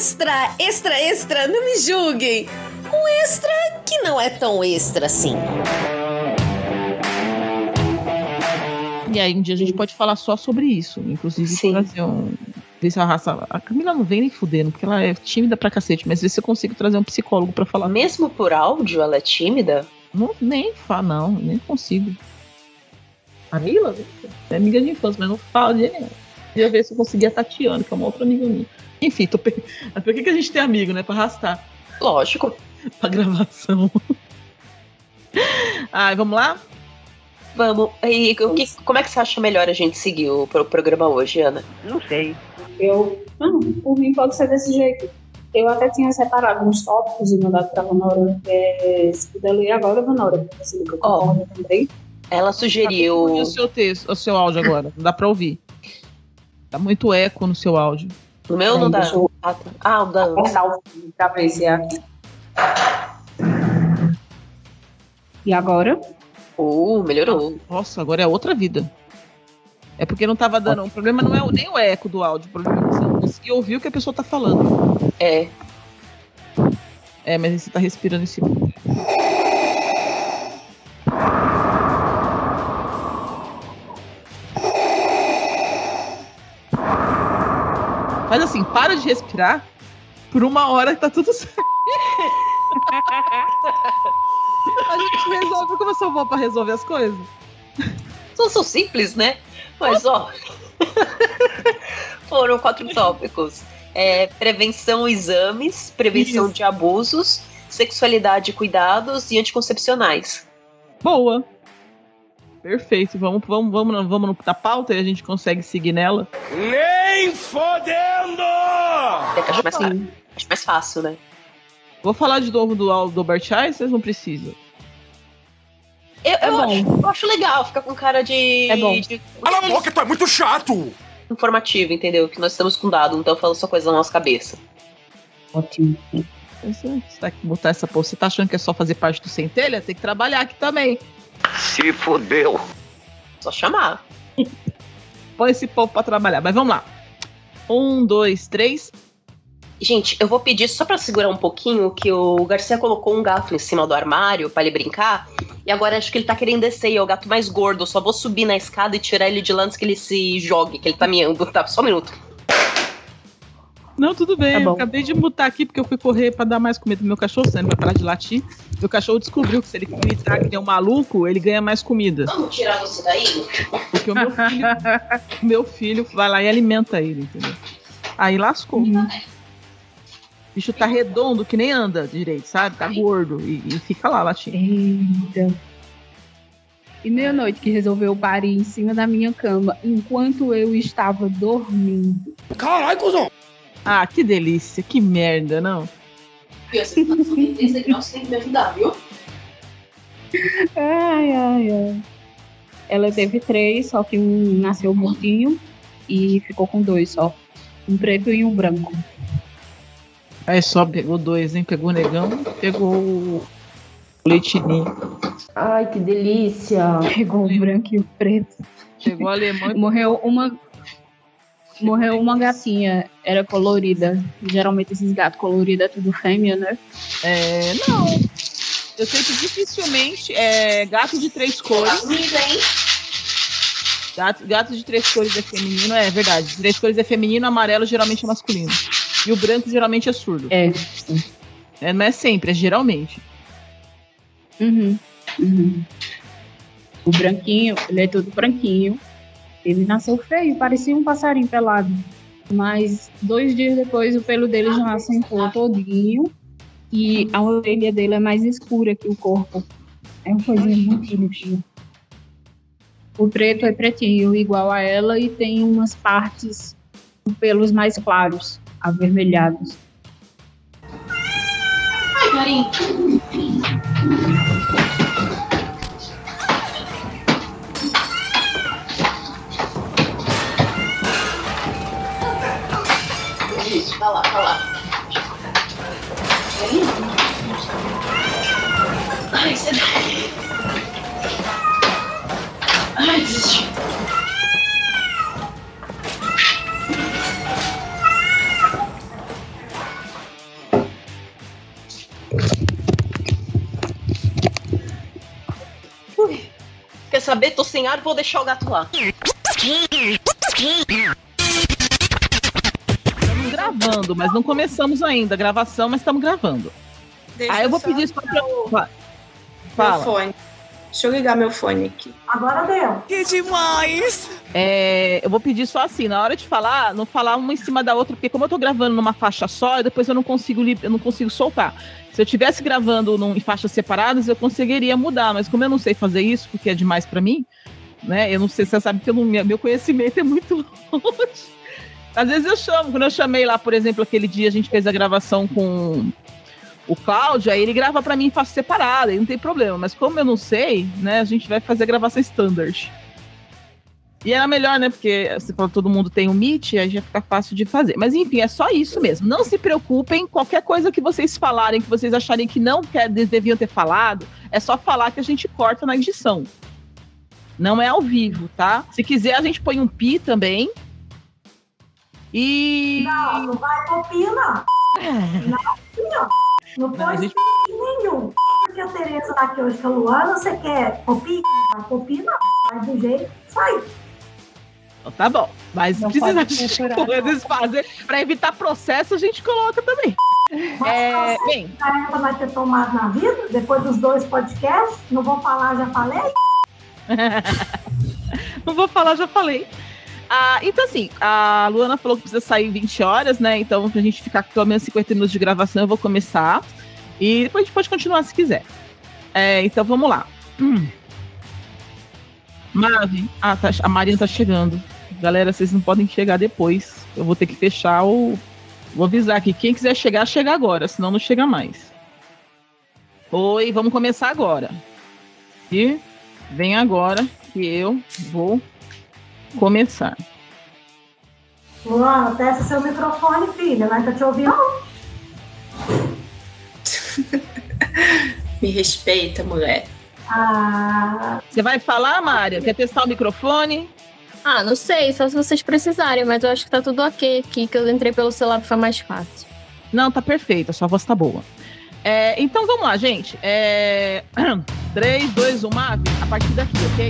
extra, extra, extra, não me julguem. Um extra que não é tão extra assim. E aí um dia a gente pode falar só sobre isso. Inclusive Sim. trazer um. Ver se a raça. A Camila não vem nem fudendo, porque ela é tímida pra cacete, mas ver se eu consigo trazer um psicólogo pra falar. Mesmo por áudio, ela é tímida? Não, nem fala, não, nem consigo. A Mila é amiga de infância, mas não fala de Queria ver se eu conseguia a Tatiana, que é uma outra amiga minha. Enfim, tô pe... por que, que a gente tem amigo, né? Pra arrastar. Lógico. pra gravação. Ai, vamos lá? Vamos. E que, como é que você acha melhor a gente seguir o pro- programa hoje, Ana? Não sei. Eu. Não, por mim pode ser desse jeito. Eu até tinha separado uns tópicos e mandado pra Vanora. É, se puder ler agora, Vanora, Ó. a também. Ela sugeriu. E o seu texto, o seu áudio agora? Não dá pra ouvir. Dá muito eco no seu áudio. No meu não Aí, dá. eu- Ah, tá. O da. Apertar o fone pra ver se é aqui. E agora? Uh, melhorou. Nossa, agora é outra vida. É porque não tava dando. O problema não é o- nem o eco do áudio. O problema é que você não conseguir ouvir o que a pessoa tá falando. É. É, mas você tá respirando em cima. Mas assim, para de respirar por uma hora que tá tudo certo. A gente resolve como eu sou boa pra resolver as coisas. São, são simples, né? Mas, ó. Foram quatro tópicos: É, prevenção, exames, prevenção Isso. de abusos, sexualidade, e cuidados e anticoncepcionais. Boa. Perfeito. Vamos, vamos, vamos, vamos na pauta e a gente consegue seguir nela. Nem fodendo! É que acho mais, acho mais fácil, né? Vou falar de novo do, do Albert Einstein, vocês não precisam. Eu, É eu bom. acho, eu acho legal, fica com cara de. É bom. de- Cala a boca, tu é muito chato! informativo, entendeu? Que nós estamos com dado, então falando só coisa na nossa cabeça. Ótimo. Você, você tá que botar essa porra. Você tá achando que é só fazer parte do Centelha? Tem que trabalhar aqui também. Se fodeu! Só chamar. Põe esse povo pra trabalhar. Mas vamos lá. Um, dois, três. Gente, eu vou pedir só pra segurar um pouquinho que o Garcia colocou um gato em cima do armário pra ele brincar. E agora acho que ele tá querendo descer é o gato mais gordo. Eu só vou subir na escada e tirar ele de lá antes que ele se jogue, que ele tá miando. Tá, só um minuto. Não, tudo bem. Tá eu acabei de mutar aqui porque eu fui correr pra dar mais comida pro meu cachorro, senão ele vai parar de latir. Meu cachorro descobriu que se ele gritar que nem um maluco, ele ganha mais comida. Vamos tirar você daí? Porque o meu filho, o meu filho vai lá e alimenta ele, entendeu? Aí lascou. Uhum. O bicho tá redondo que nem anda direito, sabe? Tá gordo e, e fica lá latindo. Eita. E meia-noite que resolveu parir em cima da minha cama enquanto eu estava dormindo. Caralho, cuzão! Ah, que delícia, que merda, não? Tá esse grau, você tem que me ajudar, viu? Ai, ai, ai. Ela teve três, só que um nasceu mortinho e ficou com dois só. Um preto e um branco. Aí só pegou dois, hein? Pegou o negão, pegou o leitinho. Ai, que delícia! Pegou o branco e o preto. Pegou o alemão e Morreu uma. Morreu uma gatinha, era colorida. Geralmente esses gatos coloridos é tudo fêmea, né? É, não. Eu sei que dificilmente é gato de três cores. Hein? Gato, gato de três cores é feminino, é verdade. De três cores é feminino, amarelo geralmente é masculino. E o branco geralmente é surdo. É. É, não é sempre, é geralmente. Uhum. Uhum. O branquinho, ele é todo branquinho. Ele nasceu feio, parecia um passarinho pelado. Mas dois dias depois o pelo dele já assentou todinho. E a orelha dele é mais escura que o corpo. É uma coisinha muito bonitinha. O preto é pretinho, igual a ela, e tem umas partes com pelos mais claros, avermelhados. Ai, Isso, tá lá, tá lá. Ai, sai daí. Ai, desisti. Quer saber? Tô sem ar, vou deixar o gato lá. Gravando, mas não começamos ainda a gravação, mas estamos gravando. Deixa Aí eu vou pedir só pra. Meu Fala. fone. Deixa eu ligar meu fone aqui. Agora deu. Que demais! É, eu vou pedir só assim, na hora de falar, não falar uma em cima da outra, porque como eu tô gravando numa faixa só, depois eu não consigo eu não consigo soltar. Se eu tivesse gravando num- em faixas separadas, eu conseguiria mudar, mas como eu não sei fazer isso, porque é demais pra mim, né? Eu não sei se você sabe que eu não- meu conhecimento é muito longe. Às vezes eu chamo, quando eu chamei lá, por exemplo, aquele dia a gente fez a gravação com o Cláudio, aí ele grava pra mim em faixa separada, aí não tem problema. Mas como eu não sei, né, a gente vai fazer a gravação standard. E era melhor, né? Porque você falou todo mundo tem o Meet, aí já fica fácil de fazer. Mas enfim, é só isso mesmo. Não se preocupem, qualquer coisa que vocês falarem, que vocês acharem que não quer, deviam ter falado, é só falar que a gente corta na edição. Não é ao vivo, tá? Se quiser, a gente põe um pi também. E. Não, não vai copia, não. Não, não. Não Não, pode gente- nenhum. Porque a Tereza tá aqui hoje com a Luana, você quer copia? Vai copia, não. Vai do jeito, sai. Tá bom. Mas Não precisa de coisas fazer. Pra evitar processo, a gente coloca também. Mas É, bem, vai ter tomado na vida, depois dos dois podcasts, não vou falar, já falei. Não vou falar, já falei. Ah, então, assim, a Luana falou que precisa sair 20 horas, né? Então, pra gente ficar com pelo menos 50 minutos de gravação, eu vou começar. E depois a gente pode continuar se quiser. É, então, vamos lá. Hum. Marvin. Ah, tá, a Marina tá chegando. Galera, vocês não podem chegar depois. Eu vou ter que fechar o. Vou avisar aqui. Quem quiser chegar, chega agora, senão não chega mais. Oi, vamos começar agora. E vem agora que eu vou começar. Luana, testa seu microfone, filha. Nós tá te ouvindo? Me respeita, mulher. Ah, Você vai falar, Mária? Quer testar o microfone? Ah, não sei, só se vocês precisarem, mas eu acho que tá tudo ok aqui, que eu entrei pelo celular ficar mais fácil. Não, tá perfeito, a sua voz tá boa. É, então vamos lá, gente. É... 3, 2, 1, Marvin, a partir daqui, ok?